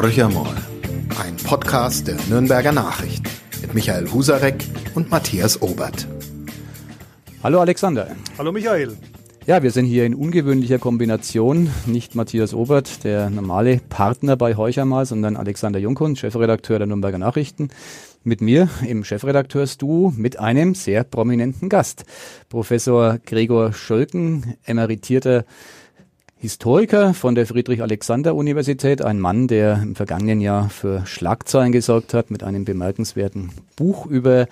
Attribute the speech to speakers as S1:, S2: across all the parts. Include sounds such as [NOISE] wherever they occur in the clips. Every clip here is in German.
S1: Horch einmal. Ein Podcast der Nürnberger Nachrichten mit Michael Husarek und Matthias Obert.
S2: Hallo Alexander.
S3: Hallo Michael.
S2: Ja, wir sind hier in ungewöhnlicher Kombination. Nicht Matthias Obert, der normale Partner bei Horch einmal, sondern Alexander Junghund, Chefredakteur der Nürnberger Nachrichten. Mit mir im Chefredakteursduo mit einem sehr prominenten Gast. Professor Gregor Schölken, emeritierter Historiker von der Friedrich-Alexander-Universität, ein Mann, der im vergangenen Jahr für Schlagzeilen gesorgt hat mit einem bemerkenswerten Buch über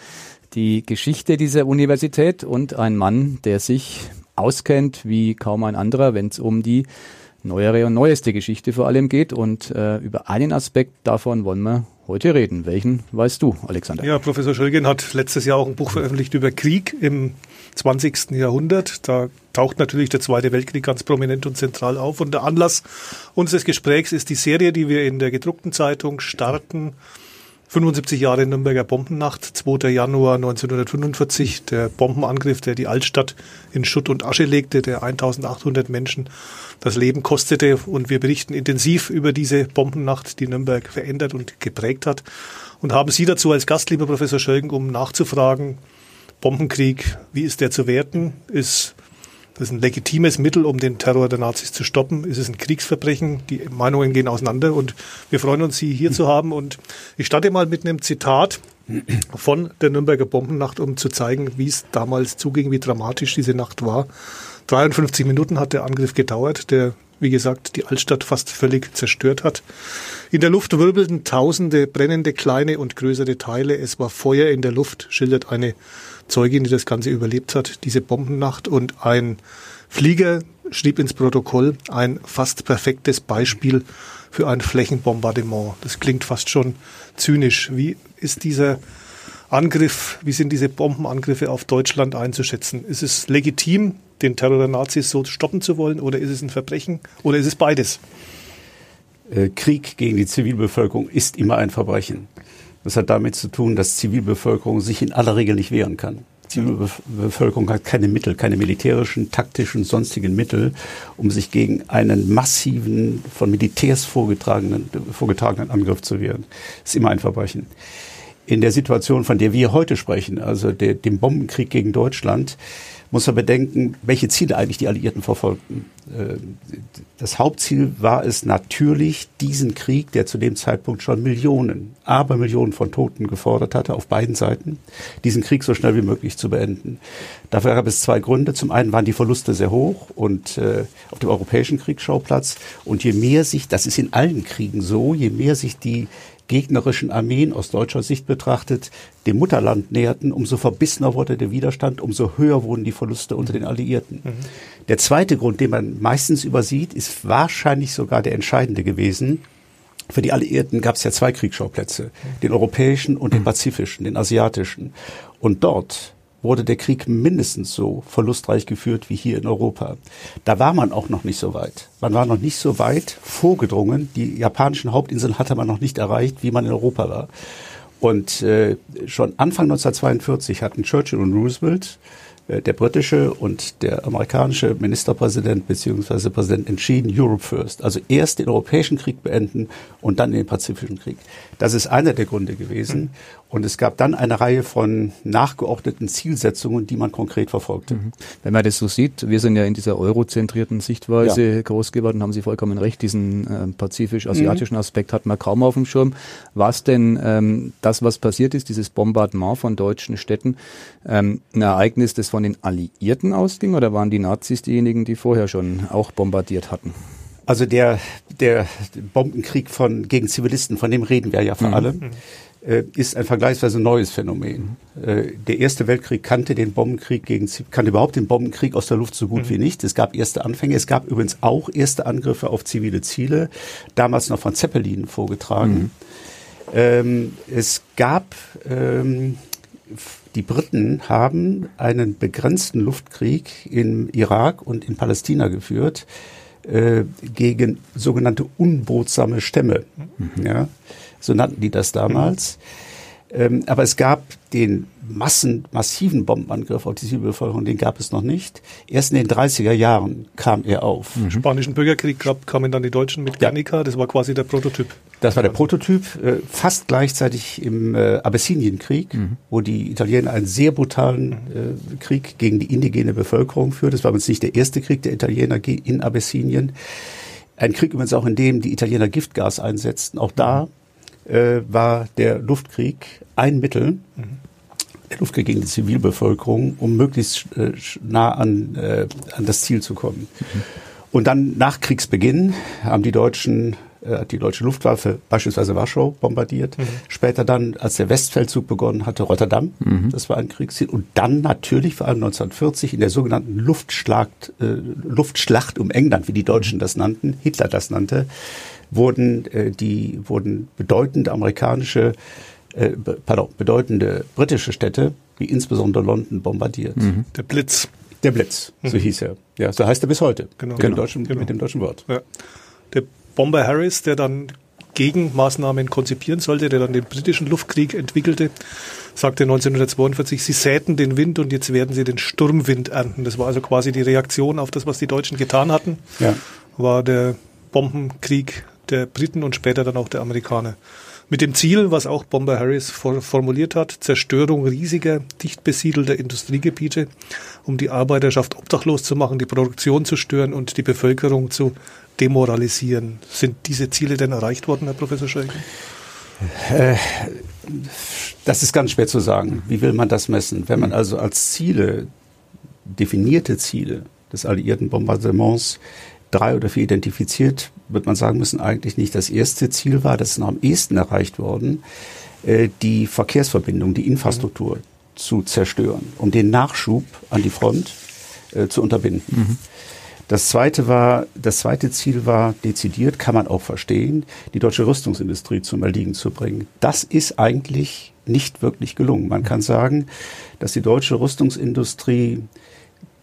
S2: die Geschichte dieser Universität und ein Mann, der sich auskennt wie kaum ein anderer, wenn es um die neuere und neueste Geschichte vor allem geht. Und äh, über einen Aspekt davon wollen wir heute reden. Welchen weißt du, Alexander?
S3: Ja, Professor Schölgen hat letztes Jahr auch ein Buch veröffentlicht über Krieg im 20. Jahrhundert. Da taucht natürlich der Zweite Weltkrieg ganz prominent und zentral auf. Und der Anlass unseres Gesprächs ist die Serie, die wir in der gedruckten Zeitung starten. 75 Jahre Nürnberger Bombennacht, 2. Januar 1945, der Bombenangriff, der die Altstadt in Schutt und Asche legte, der 1800 Menschen das Leben kostete. Und wir berichten intensiv über diese Bombennacht, die Nürnberg verändert und geprägt hat. Und haben Sie dazu als Gast, lieber Professor Schölgen, um nachzufragen, Bombenkrieg, wie ist der zu werten? Ist das ein legitimes Mittel, um den Terror der Nazis zu stoppen? Ist es ein Kriegsverbrechen? Die Meinungen gehen auseinander und wir freuen uns, Sie hier zu haben. Und ich starte mal mit einem Zitat von der Nürnberger Bombennacht, um zu zeigen, wie es damals zuging, wie dramatisch diese Nacht war. 53 Minuten hat der Angriff gedauert, der, wie gesagt, die Altstadt fast völlig zerstört hat. In der Luft wirbelten tausende brennende kleine und größere Teile. Es war Feuer in der Luft, schildert eine Zeugin, die das Ganze überlebt hat, diese Bombennacht. Und ein Flieger schrieb ins Protokoll ein fast perfektes Beispiel für ein Flächenbombardement. Das klingt fast schon zynisch. Wie ist dieser Angriff, wie sind diese Bombenangriffe auf Deutschland einzuschätzen? Ist es legitim, den Terror der Nazis so stoppen zu wollen, oder ist es ein Verbrechen, oder ist es beides?
S4: Äh, Krieg gegen die Zivilbevölkerung ist immer ein Verbrechen. Das hat damit zu tun, dass Zivilbevölkerung sich in aller Regel nicht wehren kann. Zivilbevölkerung hat keine Mittel, keine militärischen, taktischen, sonstigen Mittel, um sich gegen einen massiven, von Militärs vorgetragenen, vorgetragenen Angriff zu wehren. Das ist immer ein Verbrechen. In der Situation, von der wir heute sprechen, also der, dem Bombenkrieg gegen Deutschland, muss man bedenken, welche Ziele eigentlich die Alliierten verfolgten. Äh, das Hauptziel war es natürlich, diesen Krieg, der zu dem Zeitpunkt schon Millionen, aber Millionen von Toten gefordert hatte, auf beiden Seiten, diesen Krieg so schnell wie möglich zu beenden. Dafür gab es zwei Gründe. Zum einen waren die Verluste sehr hoch und äh, auf dem europäischen Kriegsschauplatz. Und je mehr sich, das ist in allen Kriegen so, je mehr sich die gegnerischen Armeen aus deutscher Sicht betrachtet dem Mutterland näherten, umso verbissener wurde der Widerstand, umso höher wurden die Verluste unter den Alliierten. Mhm. Der zweite Grund, den man meistens übersieht, ist wahrscheinlich sogar der entscheidende gewesen. Für die Alliierten gab es ja zwei Kriegsschauplätze, den europäischen und den pazifischen, den asiatischen. Und dort wurde der Krieg mindestens so verlustreich geführt wie hier in Europa. Da war man auch noch nicht so weit. Man war noch nicht so weit vorgedrungen. Die japanischen Hauptinseln hatte man noch nicht erreicht, wie man in Europa war. Und äh, schon Anfang 1942 hatten Churchill und Roosevelt äh, der britische und der amerikanische Ministerpräsident bzw. Präsident entschieden, Europe first. Also erst den Europäischen Krieg beenden und dann den Pazifischen Krieg. Das ist einer der Gründe gewesen. Mhm. Und es gab dann eine Reihe von nachgeordneten Zielsetzungen, die man konkret verfolgte. Mhm.
S2: Wenn man das so sieht, wir sind ja in dieser eurozentrierten Sichtweise ja. groß geworden, haben Sie vollkommen recht, diesen äh, pazifisch-asiatischen mhm. Aspekt hat man kaum auf dem Schirm. Was denn ähm, das, was passiert ist, dieses Bombardement von deutschen Städten, ähm, ein Ereignis, das von den Alliierten ausging oder waren die Nazis diejenigen, die vorher schon auch bombardiert hatten?
S4: Also der, der Bombenkrieg von, gegen Zivilisten, von dem reden wir ja vor mhm. allem, äh, ist ein vergleichsweise neues Phänomen. Äh, der Erste Weltkrieg kannte den Bombenkrieg gegen, kannte überhaupt den Bombenkrieg aus der Luft so gut mhm. wie nicht. Es gab erste Anfänge. Es gab übrigens auch erste Angriffe auf zivile Ziele, damals noch von Zeppelin vorgetragen. Mhm. Ähm, es gab, ähm, die Briten haben einen begrenzten Luftkrieg im Irak und in Palästina geführt äh, gegen sogenannte unbotsame Stämme. Mhm. Ja, so nannten die das damals. Mhm. Ähm, aber es gab den Massen, massiven Bombenangriff auf die Zivilbevölkerung, den gab es noch nicht. Erst in den 30er Jahren kam er auf.
S3: Im Spanischen Bürgerkrieg gab, kamen dann die Deutschen mit Guernica, das war quasi der Prototyp.
S4: Das war der Prototyp, äh, fast gleichzeitig im äh, Abessinienkrieg, mhm. wo die Italiener einen sehr brutalen äh, Krieg gegen die indigene Bevölkerung führten. Das war übrigens nicht der erste Krieg der Italiener in Abessinien. Ein Krieg übrigens auch, in dem die Italiener Giftgas einsetzten. Auch da äh, war der Luftkrieg ein Mittel, mhm. der Luftkrieg gegen die Zivilbevölkerung, um möglichst äh, nah an, äh, an das Ziel zu kommen. Mhm. Und dann nach Kriegsbeginn haben die Deutschen hat die deutsche Luftwaffe beispielsweise Warschau bombardiert. Mhm. Später dann, als der Westfeldzug begonnen hatte, Rotterdam. Mhm. Das war ein Kriegsziel. Und dann natürlich vor allem 1940 in der sogenannten Luftschlacht, äh, Luftschlacht um England, wie die Deutschen das nannten, Hitler das nannte, wurden äh, die wurden bedeutende amerikanische, äh, pardon, bedeutende britische Städte, wie insbesondere London, bombardiert.
S3: Mhm. Der Blitz.
S4: Der Blitz, so mhm. hieß er. Ja, so heißt er bis heute.
S3: Genau.
S4: Mit,
S3: genau.
S4: Dem deutschen, genau. mit dem deutschen Wort. Ja.
S3: Der Bomber Harris, der dann Gegenmaßnahmen konzipieren sollte, der dann den britischen Luftkrieg entwickelte, sagte 1942, sie säten den Wind und jetzt werden sie den Sturmwind ernten. Das war also quasi die Reaktion auf das, was die Deutschen getan hatten, ja. war der Bombenkrieg der Briten und später dann auch der Amerikaner. Mit dem Ziel, was auch Bomber Harris formuliert hat, Zerstörung riesiger, dicht besiedelter Industriegebiete, um die Arbeiterschaft obdachlos zu machen, die Produktion zu stören und die Bevölkerung zu demoralisieren. Sind diese Ziele denn erreicht worden, Herr Professor Schelke?
S4: Äh, das ist ganz schwer zu sagen. Wie will man das messen? Wenn man also als Ziele, definierte Ziele des alliierten Bombardements drei oder vier identifiziert, wird man sagen müssen, eigentlich nicht. Das erste Ziel war, das ist noch am ehesten erreicht worden, äh, die Verkehrsverbindung, die Infrastruktur mhm. zu zerstören, um den Nachschub an die Front äh, zu unterbinden. Mhm. Das zweite war, das zweite Ziel war dezidiert, kann man auch verstehen, die deutsche Rüstungsindustrie zum Erliegen zu bringen. Das ist eigentlich nicht wirklich gelungen. Man kann sagen, dass die deutsche Rüstungsindustrie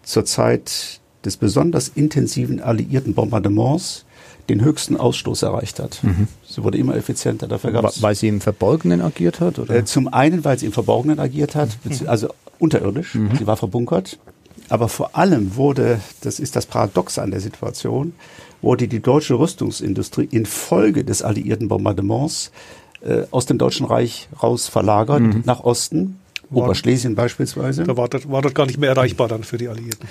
S4: zur Zeit des besonders intensiven alliierten Bombardements den höchsten Ausstoß erreicht hat. Mhm. Sie wurde immer effizienter.
S2: Dafür gab's weil sie im Verborgenen agiert hat? Oder?
S4: Äh, zum einen, weil sie im Verborgenen agiert hat, mhm. also unterirdisch. Mhm. Sie war verbunkert. Aber vor allem wurde, das ist das Paradox an der Situation, wurde die deutsche Rüstungsindustrie infolge des alliierten Bombardements äh, aus dem Deutschen Reich raus verlagert mhm. nach Osten, war, Oberschlesien beispielsweise.
S3: Da war das, war das gar nicht mehr erreichbar dann für die Alliierten.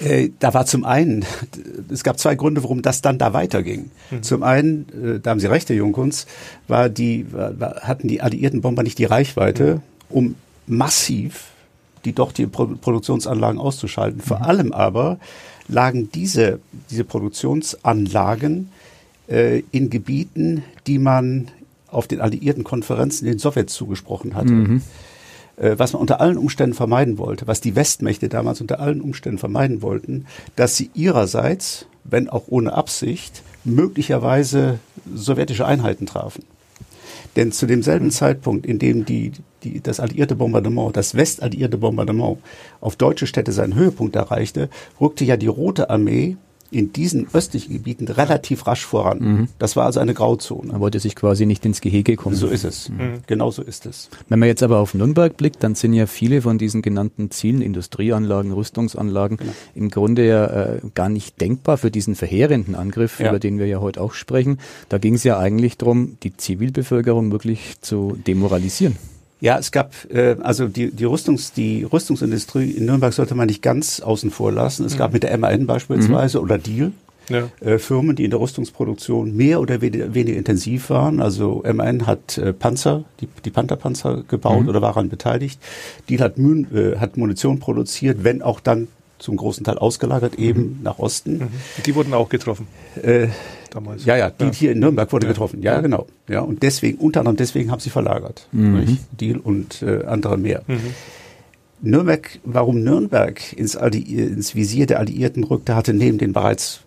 S4: Äh, da war zum einen, [LAUGHS] es gab zwei Gründe, warum das dann da weiterging. Mhm. Zum einen, äh, da haben Sie recht, Herr Jungkunz, war die, war, hatten die alliierten Bomber nicht die Reichweite, mhm. um massiv die doch die Pro Produktionsanlagen auszuschalten. Vor mhm. allem aber lagen diese, diese Produktionsanlagen äh, in Gebieten, die man auf den alliierten Konferenzen den Sowjets zugesprochen hatte. Mhm. Äh, was man unter allen Umständen vermeiden wollte, was die Westmächte damals unter allen Umständen vermeiden wollten, dass sie ihrerseits, wenn auch ohne Absicht, möglicherweise sowjetische Einheiten trafen. Denn zu demselben Zeitpunkt, in dem die, die, das alliierte Bombardement, das westalliierte Bombardement auf deutsche Städte seinen Höhepunkt erreichte, rückte ja die Rote Armee in diesen östlichen Gebieten relativ rasch voran. Mhm. Das war also eine Grauzone.
S2: Man wollte sich quasi nicht ins Gehege kommen.
S4: So ist es. Mhm. Genau so ist es.
S2: Wenn man jetzt aber auf Nürnberg blickt, dann sind ja viele von diesen genannten Zielen, Industrieanlagen, Rüstungsanlagen, genau. im Grunde ja äh, gar nicht denkbar für diesen verheerenden Angriff, ja. über den wir ja heute auch sprechen. Da ging es ja eigentlich darum, die Zivilbevölkerung wirklich zu demoralisieren.
S4: Ja, es gab äh, also die die Rüstungs die Rüstungsindustrie in Nürnberg sollte man nicht ganz außen vor lassen. Es mhm. gab mit der MAN beispielsweise mhm. oder Deal ja. äh, Firmen, die in der Rüstungsproduktion mehr oder weniger, weniger intensiv waren. Also MAN hat äh, Panzer, die, die Pantherpanzer gebaut mhm. oder war daran beteiligt. Deal hat, Mün, äh, hat Munition produziert, wenn auch dann zum großen Teil ausgelagert, eben mhm. nach Osten. Mhm.
S3: Die wurden auch getroffen.
S4: Äh, damals. Ja, ja, die ja. hier in Nürnberg wurde ja. getroffen. Ja, genau. Ja, und deswegen, unter anderem deswegen haben sie verlagert. Mhm. Deal und äh, andere mehr. Mhm. Nürnberg, warum Nürnberg ins, ins Visier der Alliierten rückte, hatte neben den bereits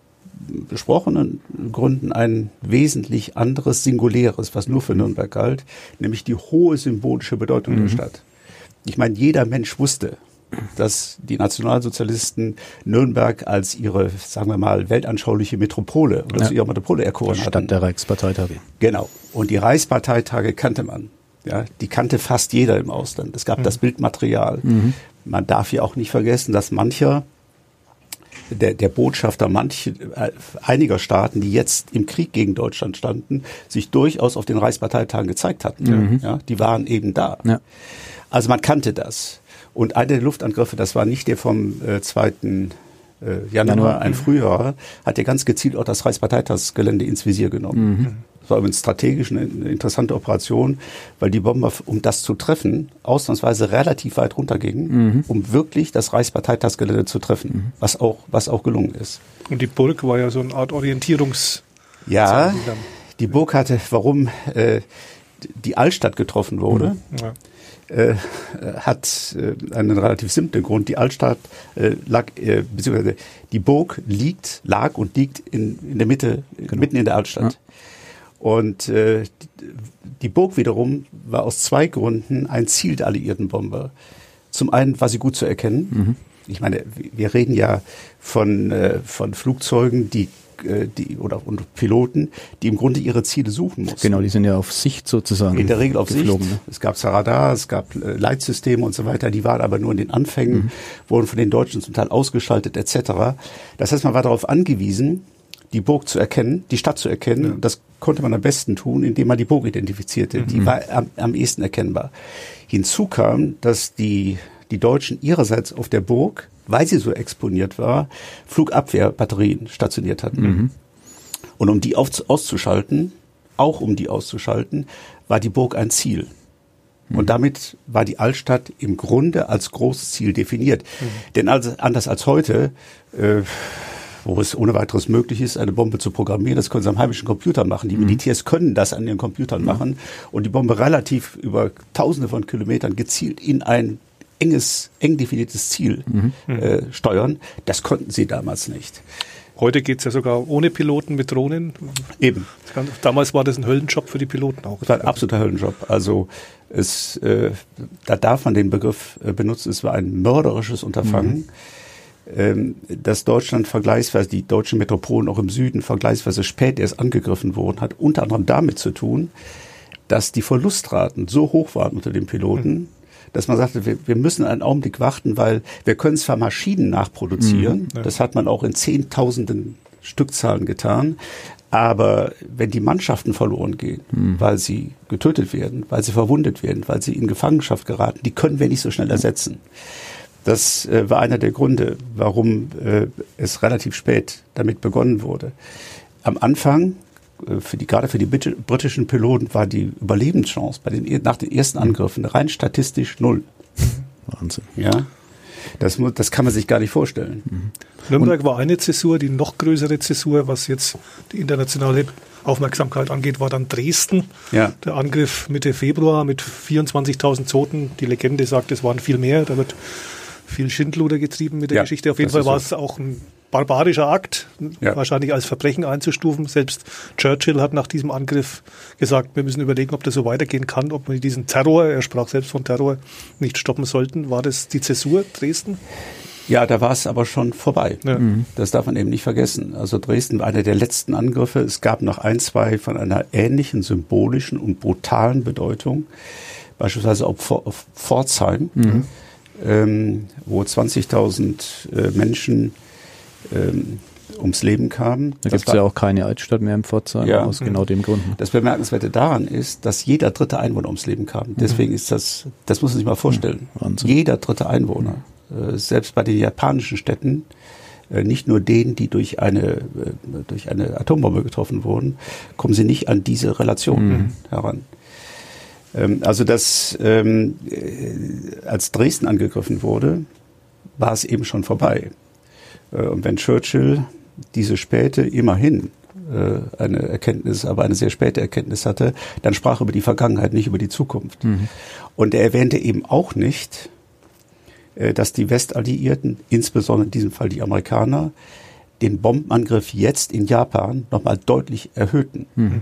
S4: besprochenen Gründen ein wesentlich anderes, singuläres, was nur für Nürnberg galt, nämlich die hohe symbolische Bedeutung mhm. der Stadt. Ich meine, jeder Mensch wusste, dass die Nationalsozialisten Nürnberg als ihre, sagen wir mal, weltanschauliche Metropole oder ja. zu ihrer Metropole erkoren
S2: Stadt hatten. der Reichsparteitage.
S4: Genau. Und die Reichsparteitage kannte man. Ja, die kannte fast jeder im Ausland. Es gab mhm. das Bildmaterial. Mhm. Man darf ja auch nicht vergessen, dass mancher der, der Botschafter manche, äh, einiger Staaten, die jetzt im Krieg gegen Deutschland standen, sich durchaus auf den Reichsparteitagen gezeigt hatten. Mhm. Ja, die waren eben da. Ja. Also man kannte das. Und einer der Luftangriffe, das war nicht der vom äh, 2. Äh, Januar, Januar, ein früherer, hat ja ganz gezielt auch das Reichsparteitagsgelände ins Visier genommen. Mhm. Das war übrigens strategisch eine, eine interessante Operation, weil die Bomber, um das zu treffen, ausnahmsweise relativ weit runtergingen, mhm. um wirklich das Reichsparteitagsgelände zu treffen, mhm. was auch, was auch gelungen ist.
S3: Und die Burg war ja so eine Art Orientierungs.
S4: Ja, die Burg hatte, warum äh, die Altstadt getroffen wurde. Mhm. Ja. Äh, hat äh, einen relativ simplen Grund. Die Altstadt äh, lag, äh, beziehungsweise die Burg liegt, lag und liegt in, in der Mitte, genau. mitten in der Altstadt. Ja. Und äh, die Burg wiederum war aus zwei Gründen ein Ziel der alliierten Bomber. Zum einen war sie gut zu erkennen. Mhm. Ich meine, wir reden ja von, äh, von Flugzeugen, die die oder und Piloten, die im Grunde ihre Ziele suchen mussten.
S2: Genau, die sind ja auf Sicht sozusagen.
S4: In der Regel auf geflogen, Sicht. Ne? Es gab Radar, es gab äh, Leitsysteme und so weiter, die waren aber nur in den Anfängen, mhm. wurden von den Deutschen zum Teil ausgeschaltet etc. Das heißt, man war darauf angewiesen, die Burg zu erkennen, die Stadt zu erkennen. Ja. Das konnte man am besten tun, indem man die Burg identifizierte. Mhm. Die war am, am ehesten erkennbar. Hinzu kam, dass die, die Deutschen ihrerseits auf der Burg, weil sie so exponiert war, Flugabwehrbatterien stationiert hatten. Mhm. Und um die auf, auszuschalten, auch um die auszuschalten, war die Burg ein Ziel. Mhm. Und damit war die Altstadt im Grunde als großes Ziel definiert. Mhm. Denn als, anders als heute, äh, wo es ohne weiteres möglich ist, eine Bombe zu programmieren. Das können sie am heimischen Computer machen. Die mhm. Militärs können das an ihren Computern mhm. machen und die Bombe relativ über Tausende von Kilometern gezielt in ein enges, eng definiertes Ziel mhm. äh, steuern. Das konnten sie damals nicht.
S3: Heute geht es ja sogar ohne Piloten mit Drohnen.
S4: Eben.
S3: Damals war das ein Höllenjob für die Piloten auch.
S4: Das war ein absoluter Höllenjob. Also es, äh, da darf man den Begriff äh, benutzen. Es war ein mörderisches Unterfangen. Mhm ähm, dass Deutschland vergleichsweise, die deutschen Metropolen auch im Süden vergleichsweise spät erst angegriffen wurden, hat unter anderem damit zu tun, dass die Verlustraten so hoch waren unter den Piloten, mhm. Dass man sagte, wir, wir, müssen einen Augenblick warten, weil wir können zwar Maschinen nachproduzieren, mhm, ja. das hat man auch in Zehntausenden Stückzahlen getan, aber wenn die Mannschaften verloren gehen, mhm. weil sie getötet werden, weil sie verwundet werden, weil sie in Gefangenschaft geraten, die können wir nicht so schnell ersetzen. Das äh, war einer der Gründe, warum äh, es relativ spät damit begonnen wurde. Am Anfang, für die, gerade für die britischen Piloten, war die Überlebenschance bei den, nach den ersten Angriffen rein statistisch null.
S2: Wahnsinn.
S4: Ja. Das, das kann man sich gar nicht vorstellen.
S3: Mhm. Nürnberg Und, war eine Zäsur, die noch größere Zäsur, was jetzt die internationale Aufmerksamkeit angeht, war dann Dresden. Ja. Der Angriff Mitte Februar mit 24.000 Toten. Die Legende sagt, es waren viel mehr. Da wird viel Schindluder getrieben mit der ja, Geschichte. Auf jeden Fall war es so. auch ein barbarischer Akt, ja. wahrscheinlich als Verbrechen einzustufen. Selbst Churchill hat nach diesem Angriff gesagt, wir müssen überlegen, ob das so weitergehen kann, ob wir diesen Terror, er sprach selbst von Terror, nicht stoppen sollten. War das die Zäsur Dresden?
S4: Ja, da war es aber schon vorbei. Ja. Mhm. Das darf man eben nicht vergessen. Also Dresden war einer der letzten Angriffe. Es gab noch ein, zwei von einer ähnlichen symbolischen und brutalen Bedeutung. Beispielsweise auf Pforzheim. Mhm ähm, wo 20.000 äh, Menschen ähm, ums Leben kamen.
S2: Da gibt es ja auch keine Altstadt mehr im Pforzheim ja. aus genau dem Grund.
S4: Das Bemerkenswerte daran ist, dass jeder dritte Einwohner ums Leben kam. Deswegen ist das, das muss man sich mal vorstellen. Wahnsinn. Jeder dritte Einwohner, äh, selbst bei den japanischen Städten, äh, nicht nur denen, die durch eine, äh, durch eine Atombombe getroffen wurden, kommen sie nicht an diese Relation mhm. heran. Ähm, also das, ähm, äh, als Dresden angegriffen wurde, war es eben schon vorbei. Äh, und wenn Churchill diese späte immerhin äh, eine Erkenntnis, aber eine sehr späte Erkenntnis hatte, dann sprach er über die Vergangenheit, nicht über die Zukunft. Mhm. Und er erwähnte eben auch nicht, äh, dass die Westalliierten, insbesondere in diesem Fall die Amerikaner, den Bombenangriff jetzt in Japan nochmal deutlich erhöhten. Mhm.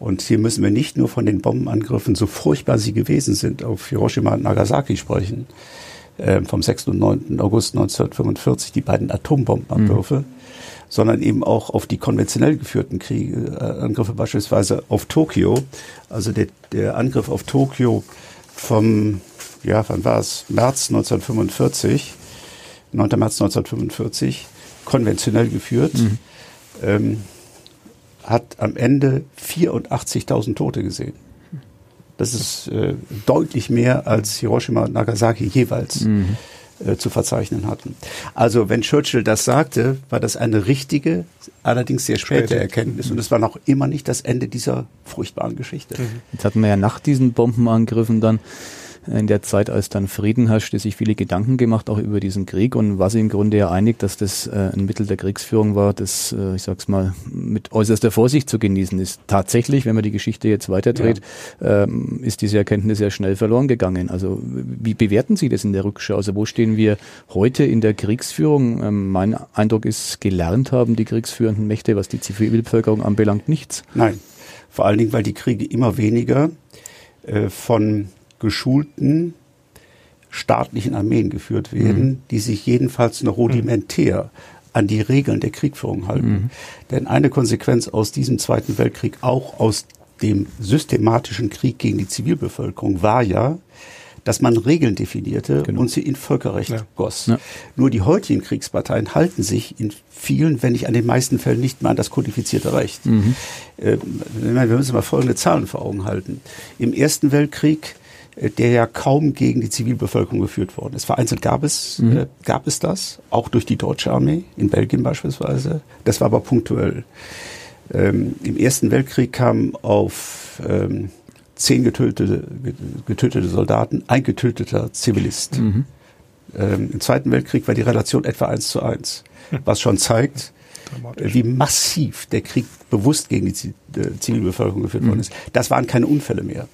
S4: Und hier müssen wir nicht nur von den Bombenangriffen, so furchtbar sie gewesen sind, auf Hiroshima und Nagasaki sprechen, äh, vom 6. und 9. August 1945, die beiden Atombombenangriffe, mhm. sondern eben auch auf die konventionell geführten Kriege, äh, Angriffe beispielsweise auf Tokio. Also der, der Angriff auf Tokio vom, ja, wann war es? März 1945, 9. März 1945 konventionell geführt, mhm. ähm, hat am Ende 84.000 Tote gesehen. Das ist äh, deutlich mehr als Hiroshima und Nagasaki jeweils. Mhm äh, zu verzeichnen hatten. Also wenn Churchill das sagte, war das eine richtige, allerdings sehr späte Späte. Erkenntnis und es war noch immer nicht das Ende dieser furchtbaren Geschichte.
S2: Jetzt hatten wir ja nach diesen Bombenangriffen dann in der Zeit, als dann Frieden herrschte, sich viele Gedanken gemacht, auch über diesen Krieg und war sich im Grunde ja einig, dass das äh, ein Mittel der Kriegsführung war, das, äh, ich sag's mal, mit äußerster Vorsicht zu genießen ist. Tatsächlich, wenn man die Geschichte jetzt weiterdreht, ja. ähm, ist diese Erkenntnis ja schnell verloren gegangen. Also wie bewerten Sie das in der Rückschau? Also wo stehen wir heute in der Kriegsführung? Ähm, mein Eindruck ist, gelernt haben die kriegsführenden Mächte, was die Zivilbevölkerung anbelangt, nichts.
S4: Nein, vor allen Dingen, weil die Kriege immer weniger äh, von geschulten staatlichen Armeen geführt werden, mhm. die sich jedenfalls noch rudimentär an die Regeln der Kriegführung halten. Mhm. Denn eine Konsequenz aus diesem Zweiten Weltkrieg, auch aus dem systematischen Krieg gegen die Zivilbevölkerung, war ja, dass man Regeln definierte genau. und sie in Völkerrecht ja. goss. Ja. Nur die heutigen Kriegsparteien halten sich in vielen, wenn nicht an den meisten Fällen, nicht mehr an das kodifizierte Recht. Mhm. Äh, wir müssen mal folgende Zahlen vor Augen halten. Im Ersten Weltkrieg der ja kaum gegen die Zivilbevölkerung geführt worden ist. Vereinzelt gab es, mhm. äh, gab es das, auch durch die deutsche Armee, in Belgien beispielsweise. Das war aber punktuell. Ähm, Im Ersten Weltkrieg kamen auf ähm, zehn getötete, getötete Soldaten ein getöteter Zivilist. Mhm. Ähm, Im Zweiten Weltkrieg war die Relation etwa eins zu eins, was schon zeigt, wie massiv der Krieg bewusst gegen die äh, Zivilbevölkerung geführt mhm. worden ist. Das waren keine Unfälle mehr.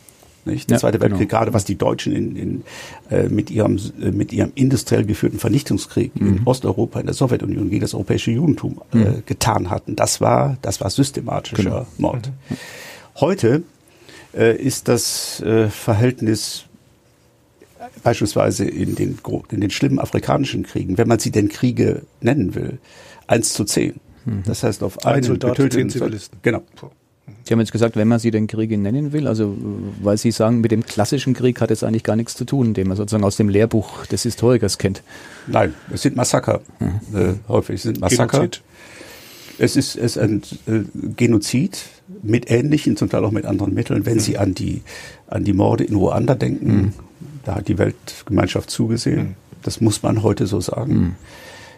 S4: Nicht? Der ja, Zweite Weltkrieg, genau. gerade was die Deutschen in, in, äh, mit, ihrem, äh, mit ihrem industriell geführten Vernichtungskrieg mhm. in Osteuropa, in der Sowjetunion gegen das europäische Judentum äh, mhm. getan hatten, das war, das war systematischer genau. Mord. Mhm. Heute äh, ist das äh, Verhältnis beispielsweise in den, in den schlimmen afrikanischen Kriegen, wenn man sie denn Kriege nennen will, eins zu zehn. Mhm. Das heißt, auf einen Soldat, getöteten Zivilisten.
S2: Genau. Sie haben jetzt gesagt, wenn man sie den Kriege nennen will, also weil Sie sagen, mit dem klassischen Krieg hat es eigentlich gar nichts zu tun, den man sozusagen aus dem Lehrbuch des Historikers kennt.
S4: Nein, es sind Massaker. Mhm. Äh, häufig sind Massaker. Genozid. Es ist, es ist ein äh, Genozid mit ähnlichen, zum Teil auch mit anderen Mitteln. Wenn mhm. Sie an die, an die Morde in Ruanda denken, mhm. da hat die Weltgemeinschaft zugesehen. Mhm. Das muss man heute so sagen.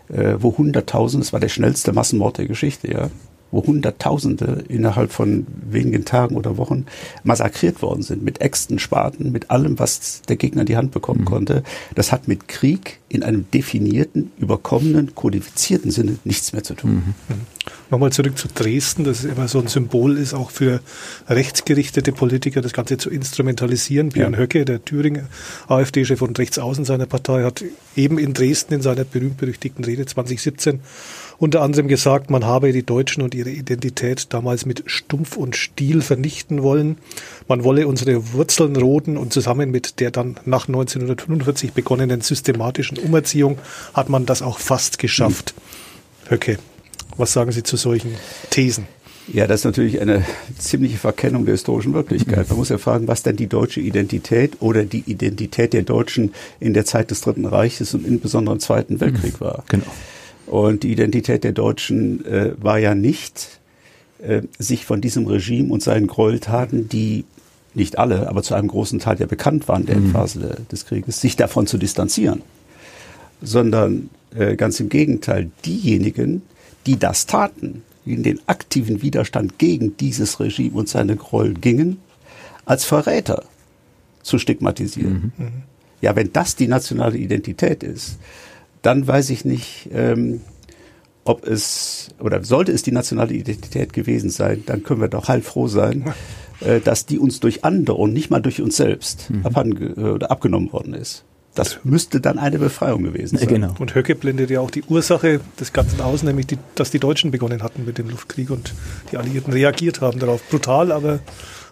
S4: Mhm. Äh, wo hunderttausend, das war der schnellste Massenmord der Geschichte, ja wo Hunderttausende innerhalb von wenigen Tagen oder Wochen massakriert worden sind, mit Äxten, Spaten, mit allem, was der Gegner in die Hand bekommen mhm. konnte. Das hat mit Krieg in einem definierten, überkommenen, kodifizierten Sinne nichts mehr zu tun. Mhm.
S3: Nochmal zurück zu Dresden, das immer so ein Symbol ist, auch für rechtsgerichtete Politiker, das Ganze zu instrumentalisieren. Björn ja. Höcke, der Thüringer AfD-Chef und Rechtsaußen seiner Partei, hat eben in Dresden in seiner berühmt-berüchtigten Rede 2017 unter anderem gesagt, man habe die Deutschen und ihre Identität damals mit Stumpf und Stiel vernichten wollen. Man wolle unsere Wurzeln roden und zusammen mit der dann nach 1945 begonnenen systematischen Umerziehung hat man das auch fast geschafft. Höcke, was sagen Sie zu solchen Thesen?
S4: Ja, das ist natürlich eine ziemliche Verkennung der historischen Wirklichkeit. Man muss ja fragen, was denn die deutsche Identität oder die Identität der Deutschen in der Zeit des Dritten Reiches und insbesondere im Zweiten Weltkrieg war. Genau. Und die Identität der Deutschen äh, war ja nicht, äh, sich von diesem Regime und seinen Gräueltaten, die nicht alle, aber zu einem großen Teil ja bekannt waren der mhm. Endphase des Krieges, sich davon zu distanzieren, sondern äh, ganz im Gegenteil, diejenigen, die das taten, die in den aktiven Widerstand gegen dieses Regime und seine Gräuel gingen, als Verräter zu stigmatisieren. Mhm. Ja, wenn das die nationale Identität ist, dann weiß ich nicht, ähm, ob es oder sollte es die nationale Identität gewesen sein, dann können wir doch heilfroh sein, äh, dass die uns durch andere und nicht mal durch uns selbst mhm. oder abgenommen worden ist. Das müsste dann eine Befreiung gewesen sein.
S3: Genau. Und Höcke blendet ja auch die Ursache des Ganzen aus, nämlich die, dass die Deutschen begonnen hatten mit dem Luftkrieg und die Alliierten reagiert haben darauf. Brutal, aber.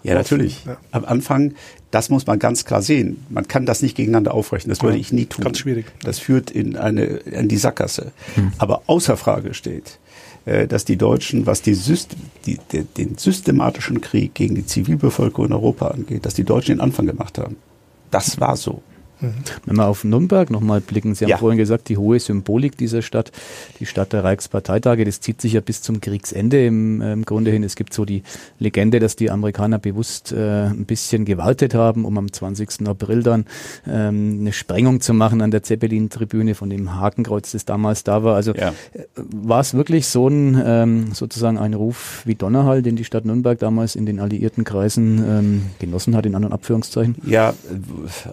S4: Ja, natürlich. Ja. Am Anfang das muss man ganz klar sehen. Man kann das nicht gegeneinander aufrechnen. Das würde ich nie tun.
S3: Ganz schwierig.
S4: Das führt in eine, in die Sackgasse. Hm. Aber außer Frage steht, äh, dass die Deutschen, was die, Syst die, den systematischen Krieg gegen die Zivilbevölkerung in Europa angeht, dass die Deutschen den Anfang gemacht haben. Das war so.
S2: Wenn wir auf Nürnberg nochmal blicken, Sie haben
S4: Ja.
S2: vorhin gesagt, die hohe Symbolik dieser Stadt, die Stadt der Reichsparteitage, das zieht sich ja bis zum Kriegsende im, äh, im Grunde hin. Es gibt so die Legende, dass die Amerikaner bewusst äh, ein bisschen gewaltet haben, um am 20. April dann ähm, eine Sprengung zu machen an der Zeppelin-Tribüne von dem Hakenkreuz, das damals da war. Also
S4: Ja.
S2: äh, war es wirklich so ein ähm, sozusagen ein Ruf wie Donnerhall, den die Stadt Nürnberg damals in den alliierten Kreisen ähm, genossen hat, in anderen Abführungszeichen?
S4: Ja,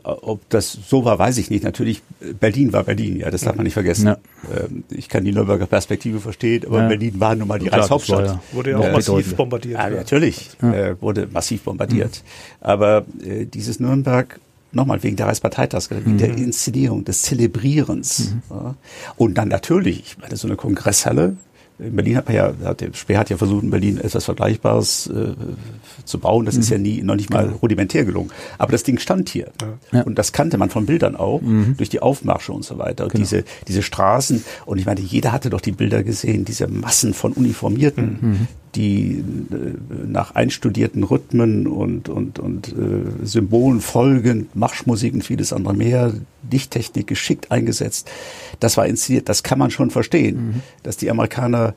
S4: ob das so war, weiß ich nicht. Natürlich, äh, Berlin war Berlin, ja, das darf man nicht vergessen.
S2: Ja.
S4: Ähm, Ich kann die Nürnberger Perspektive verstehen, aber
S2: Ja.
S4: Berlin war nun mal die
S2: Klar,
S4: Reichshauptstadt.
S2: ja
S3: Wurde ja auch massiv bombardiert.
S4: Ja,
S3: ja.
S4: natürlich, äh, wurde massiv bombardiert. Aber äh, dieses Nürnberg, nochmal wegen der Reichsparteitags, wegen der Inszenierung, des Zelebrierens. Ja. Und dann natürlich, ich meine, so eine Kongresshalle, in Berlin hat man ja, hat der Speer hat ja versucht, in Berlin etwas Vergleichbares äh, zu bauen. Das ist ja nie, noch nicht mal rudimentär gelungen. Aber das Ding stand hier.
S2: Ja.
S4: Und das kannte man von Bildern auch, durch die Aufmarsche und so weiter. Und diese, diese Straßen, und ich meine, jeder hatte doch die Bilder gesehen, diese Massen von Uniformierten, die äh, nach einstudierten Rhythmen und, und, und äh, Symbolen folgend, Marschmusik und vieles andere mehr, Dichttechnik geschickt eingesetzt. Das war inszeniert, das kann man schon verstehen, dass die Amerikaner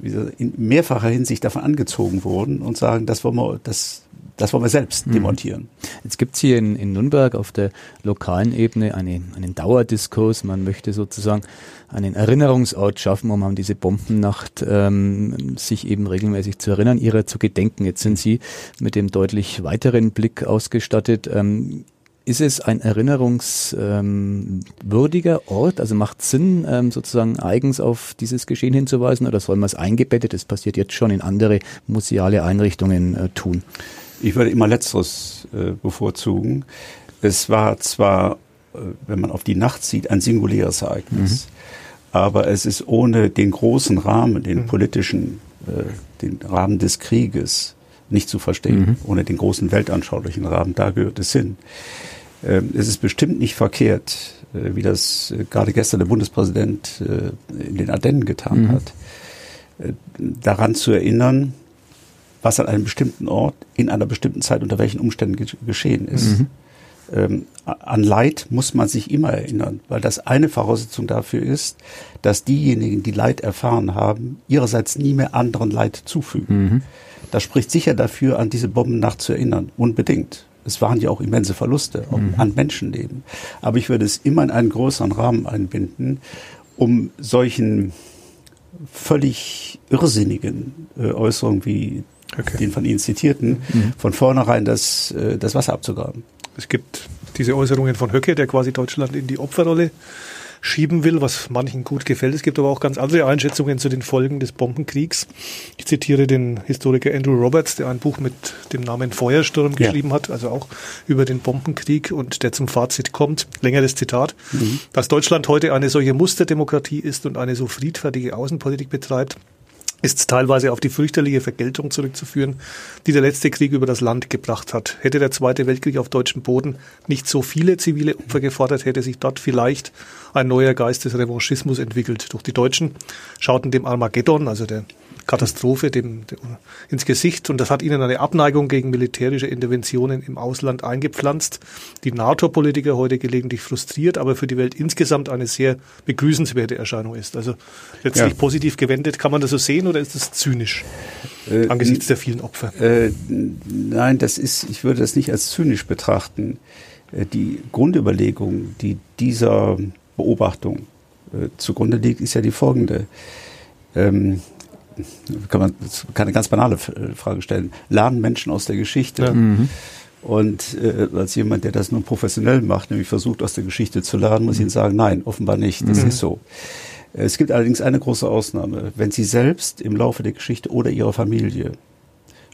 S4: in mehrfacher Hinsicht davon angezogen wurden und sagen, das wollen wir, das, das wollen wir selbst demontieren.
S2: Jetzt gibt's hier in, in Nürnberg auf der lokalen Ebene eine, einen Dauerdiskurs. Man möchte sozusagen einen Erinnerungsort schaffen, um an diese Bombennacht ähm, sich eben regelmäßig zu erinnern, ihrer zu gedenken. Jetzt sind Sie mit dem deutlich weiteren Blick ausgestattet. Ähm, ist es ein erinnerungswürdiger ähm, Ort? Also macht Sinn, ähm, sozusagen eigens auf dieses Geschehen hinzuweisen oder soll man es eingebettet, das passiert jetzt schon, in andere museale Einrichtungen äh, tun?
S4: Ich würde immer Letzteres äh, bevorzugen. Es war zwar, äh, wenn man auf die Nacht sieht, ein singuläres Ereignis, aber es ist ohne den großen Rahmen, den politischen, äh, den Rahmen des Krieges nicht zu verstehen, ohne den großen weltanschaulichen Rahmen, da gehört es hin. Ähm, es ist bestimmt nicht verkehrt, äh, wie das äh, gerade gestern der Bundespräsident in den Ardennen getan hat, äh, daran zu erinnern, was an einem bestimmten Ort in einer bestimmten Zeit unter welchen Umständen ge geschehen ist. Ähm, a- an Leid muss man sich immer erinnern, weil das eine Voraussetzung dafür ist, dass diejenigen, die Leid erfahren haben, ihrerseits nie mehr anderen Leid zufügen. Das spricht sicher dafür, an diese Bombennacht zu erinnern, unbedingt. Es waren ja auch immense Verluste auch an Menschenleben. Aber ich würde es immer in einen größeren Rahmen einbinden, um solchen völlig irrsinnigen äh, Äußerungen wie
S3: Okay.
S4: den von Ihnen zitierten, von vornherein das, äh, das Wasser abzugraben.
S3: Es gibt diese Äußerungen von Höcke, der quasi Deutschland in die Opferrolle schieben will, was manchen gut gefällt. Es gibt aber auch ganz andere Einschätzungen zu den Folgen des Bombenkriegs. Ich zitiere den Historiker Andrew Roberts, der ein Buch mit dem Namen Feuersturm
S4: Ja.
S3: geschrieben hat, also auch über den Bombenkrieg und der zum Fazit kommt, längeres Zitat, dass Deutschland heute eine solche Musterdemokratie ist und eine so friedfertige Außenpolitik betreibt, ist teilweise auf die fürchterliche Vergeltung zurückzuführen, die der letzte Krieg über das Land gebracht hat. Hätte der Zweite Weltkrieg auf deutschem Boden nicht so viele zivile Opfer gefordert, hätte sich dort vielleicht ein neuer Geist des Revanchismus entwickelt. Doch die Deutschen schauten dem Armageddon, also der Katastrophe, dem, dem ins Gesicht und das hat ihnen eine Abneigung gegen militärische Interventionen im Ausland eingepflanzt, die NATO-Politiker heute gelegentlich frustriert, aber für die Welt insgesamt eine sehr begrüßenswerte Erscheinung ist. Also letztlich
S4: Ja.
S3: positiv gewendet. Kann man das so sehen oder ist das zynisch
S4: Äh,
S3: angesichts der vielen Opfer?
S4: Äh, nein, das ist, ich würde das nicht als zynisch betrachten. Äh, die Grundüberlegung, die dieser Beobachtung äh, zugrunde liegt, ist ja die folgende. Ähm, kann man das kann eine ganz banale äh, Frage stellen. Lernen Menschen aus der Geschichte?
S3: Ja.
S4: Und äh, als jemand, der das nun professionell macht, nämlich versucht, aus der Geschichte zu lernen, muss ich Ihnen sagen, nein, offenbar nicht. Das ist so. Es gibt allerdings eine große Ausnahme. Wenn Sie selbst im Laufe der Geschichte oder Ihrer Familie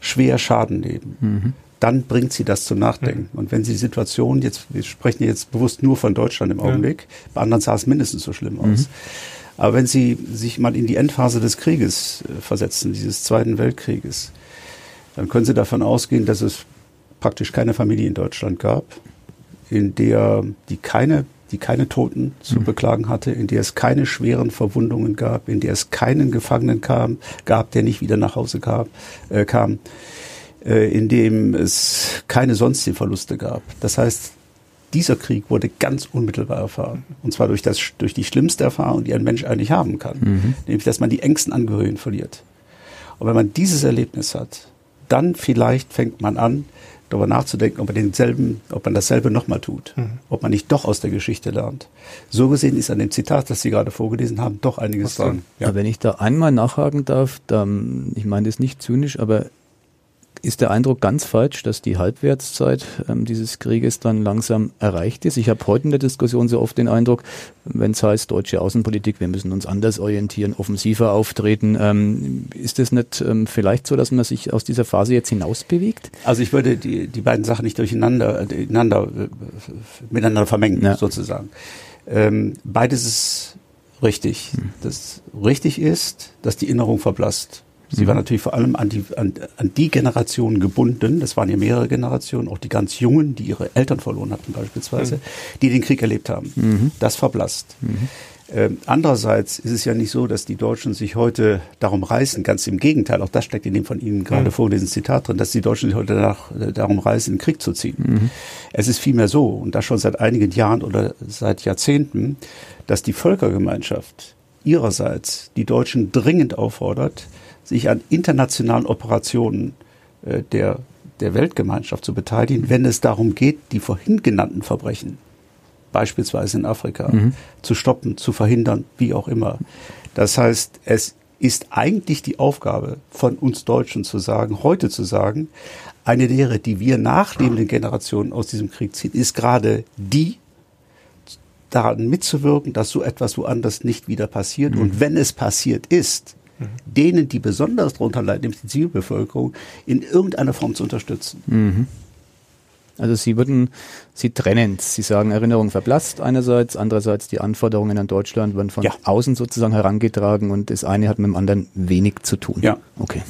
S4: schwer Schaden nehmen, dann bringt Sie das zum Nachdenken. Und wenn Sie die Situation jetzt, wir sprechen jetzt bewusst nur von Deutschland im Augenblick, bei anderen sah es mindestens so schlimm aus. Aber wenn Sie sich mal in die Endphase des Krieges äh, versetzen, dieses Zweiten Weltkrieges, dann können Sie davon ausgehen, dass es praktisch keine Familie in Deutschland gab, in der die keine, die keine Toten zu beklagen hatte, in der es keine schweren Verwundungen gab, in der es keinen Gefangenen kam, gab, der nicht wieder nach Hause kam, äh, kam, äh, in dem es keine sonstigen Verluste gab. Das heißt, dieser Krieg wurde ganz unmittelbar erfahren. Und zwar durch, das, durch die schlimmste Erfahrung, die ein Mensch eigentlich haben kann. Mhm. Nämlich, dass man die engsten Angehörigen verliert. Und wenn man dieses Erlebnis hat, dann vielleicht fängt man an, darüber nachzudenken, ob man denselben, ob man dasselbe nochmal tut, mhm. ob man nicht doch aus der Geschichte lernt. So gesehen ist an dem Zitat, das Sie gerade vorgelesen haben, doch einiges dran.
S2: Ja. Wenn ich da einmal nachhaken darf, dann, ich meine das nicht zynisch, aber ist der Eindruck ganz falsch, dass die Halbwertszeit ähm, dieses Krieges dann langsam erreicht ist. Ich habe heute in der Diskussion so oft den Eindruck, wenn es heißt deutsche Außenpolitik, wir müssen uns anders orientieren, offensiver auftreten, ähm, ist es nicht ähm, vielleicht so, dass man sich aus dieser Phase jetzt hinaus bewegt?
S4: Also ich würde die, die beiden Sachen nicht durcheinander durcheinander, äh, miteinander vermengen, ja. sozusagen. Ähm, beides ist richtig. Hm. Das richtig ist, dass die Erinnerung verblasst. Sie war natürlich vor allem an die, an, an die Generation gebunden, das waren ja mehrere Generationen, auch die ganz Jungen, die ihre Eltern verloren hatten beispielsweise, mhm. die den Krieg erlebt haben. Mhm. Das verblasst. Mhm. Ähm, andererseits ist es ja nicht so, dass die Deutschen sich heute darum reißen, ganz im Gegenteil, auch das steckt in dem von Ihnen gerade mhm. vorgelesenen Zitat drin, dass die Deutschen sich heute danach, äh, darum reißen, in den Krieg zu ziehen. Mhm. Es ist vielmehr so, und das schon seit einigen Jahren oder seit Jahrzehnten, dass die Völkergemeinschaft ihrerseits die Deutschen dringend auffordert, sich an internationalen Operationen äh, der, der Weltgemeinschaft zu beteiligen, wenn es darum geht, die vorhin genannten Verbrechen, beispielsweise in Afrika, mhm. zu stoppen, zu verhindern, wie auch immer. Das heißt, es ist eigentlich die Aufgabe von uns Deutschen zu sagen, heute zu sagen, eine Lehre, die wir nachlebenden Generationen aus diesem Krieg ziehen, ist gerade die, daran mitzuwirken, dass so etwas woanders nicht wieder passiert. Mhm. Und wenn es passiert ist, denen, die besonders darunter leiden, nämlich die Zivilbevölkerung, in irgendeiner Form zu unterstützen.
S2: Mhm. Also Sie würden, Sie trennen, Sie sagen, Erinnerung verblasst einerseits, andererseits die Anforderungen an Deutschland werden von ja. außen sozusagen herangetragen und das eine hat mit dem anderen wenig zu tun.
S3: Ja. Okay.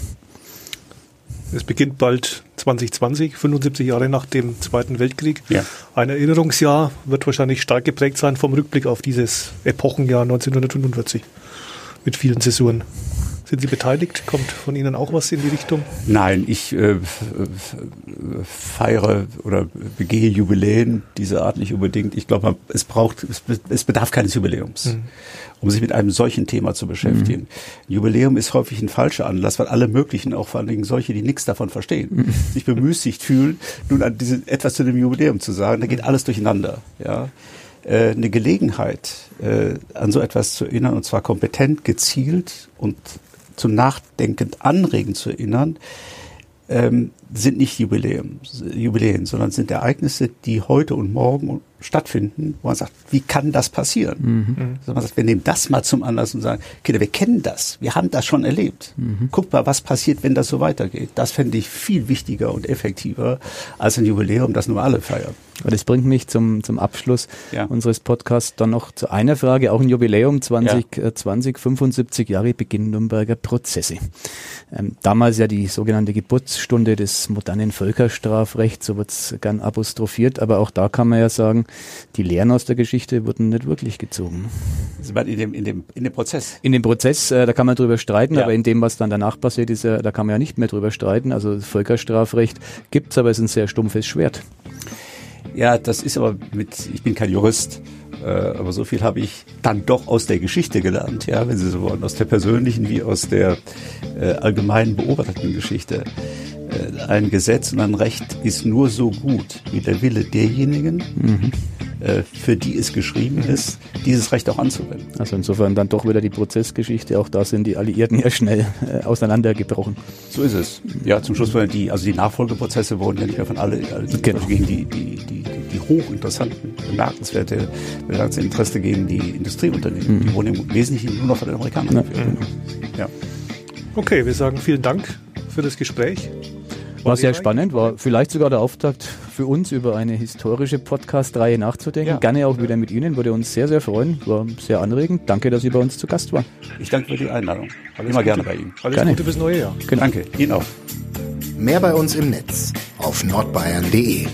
S3: Es beginnt bald 2020, 75 Jahre nach dem Zweiten Weltkrieg. Ja. Ein Erinnerungsjahr wird wahrscheinlich stark geprägt sein vom Rückblick auf dieses Epochenjahr 1945 mit vielen Zäsuren. Sind Sie beteiligt? Kommt von Ihnen auch was in die Richtung?
S4: Nein, ich äh, feiere oder begehe Jubiläen dieser Art nicht unbedingt. Ich glaube, es braucht, es, es bedarf keines Jubiläums, mhm. um sich mit einem solchen Thema zu beschäftigen. Mhm. Jubiläum ist häufig ein falscher Anlass, weil alle möglichen, auch vor allen Dingen solche, die nichts davon verstehen, mhm. sich bemüßigt fühlen, nun an diese, etwas zu dem Jubiläum zu sagen. Da geht alles durcheinander. Ja äh, eine Gelegenheit, äh, an so etwas zu erinnern, und zwar kompetent, gezielt und zum Nachdenken anregen zu erinnern, ähm, sind nicht Jubiläen, Jubiläen, sondern sind Ereignisse, die heute und morgen stattfinden, wo man sagt, wie kann das passieren? Mhm. Also man sagt, wir nehmen das mal zum Anlass und sagen, Kinder, wir kennen das, wir haben das schon erlebt. Mhm. Guckt mal, was passiert, wenn das so weitergeht. Das fände ich viel wichtiger und effektiver als ein Jubiläum, das nur alle feiern.
S2: Das bringt mich zum, zum Abschluss ja. unseres Podcasts dann noch zu einer Frage, auch ein Jubiläum 2020, ja. 75 Jahre Beginn Nürnberger Prozesse. Ähm, damals ja die sogenannte Geburtsstunde des modernen Völkerstrafrechts, so wird es gern apostrophiert, aber auch da kann man ja sagen, die Lehren aus der Geschichte wurden nicht wirklich gezogen.
S4: In dem, in dem, in dem Prozess?
S2: In dem Prozess, äh, da kann man drüber streiten, ja. aber in dem, was dann danach passiert ist, ja, da kann man ja nicht mehr drüber streiten. Also Völkerstrafrecht gibt's, aber es ist ein sehr stumpfes Schwert.
S4: Ja, das ist aber mit, ich bin kein Jurist, äh, aber so viel habe ich dann doch aus der Geschichte gelernt, ja, wenn Sie so wollen, aus der persönlichen wie aus der äh, allgemeinen beobachteten Geschichte. Ein Gesetz und ein Recht ist nur so gut wie der Wille derjenigen, mhm. Äh, für die es geschrieben ist, dieses Recht auch anzuwenden.
S2: Also insofern dann doch wieder die Prozessgeschichte, auch da sind die Alliierten ja schnell äh, auseinandergebrochen.
S4: So ist es. Ja, zum Schluss waren die, also die Nachfolgeprozesse wurden ja nicht mehr von alle, also genau. gegen die, die, die, die hochinteressanten, bemerkenswerte, bemerkenswerte Interesse gegen die Industrieunternehmen. Mhm. Die wurden im Wesentlichen nur noch von den Amerikanern geführt.
S3: Mhm. Ja. Okay, wir sagen vielen Dank für das Gespräch.
S2: War sehr spannend, war vielleicht sogar der Auftakt für uns, über eine historische Podcast-Reihe nachzudenken. Ja. Gerne auch wieder mit Ihnen, würde uns sehr, sehr freuen. War sehr anregend. Danke, dass Sie bei uns zu Gast waren.
S4: Ich danke für die Einladung. Alles Immer Gute. gerne bei Ihnen.
S3: Alles
S4: gerne.
S3: Gute fürs neue Jahr.
S4: Genau. Danke, Ihnen auch.
S1: Mehr bei uns im Netz auf nordbayern.de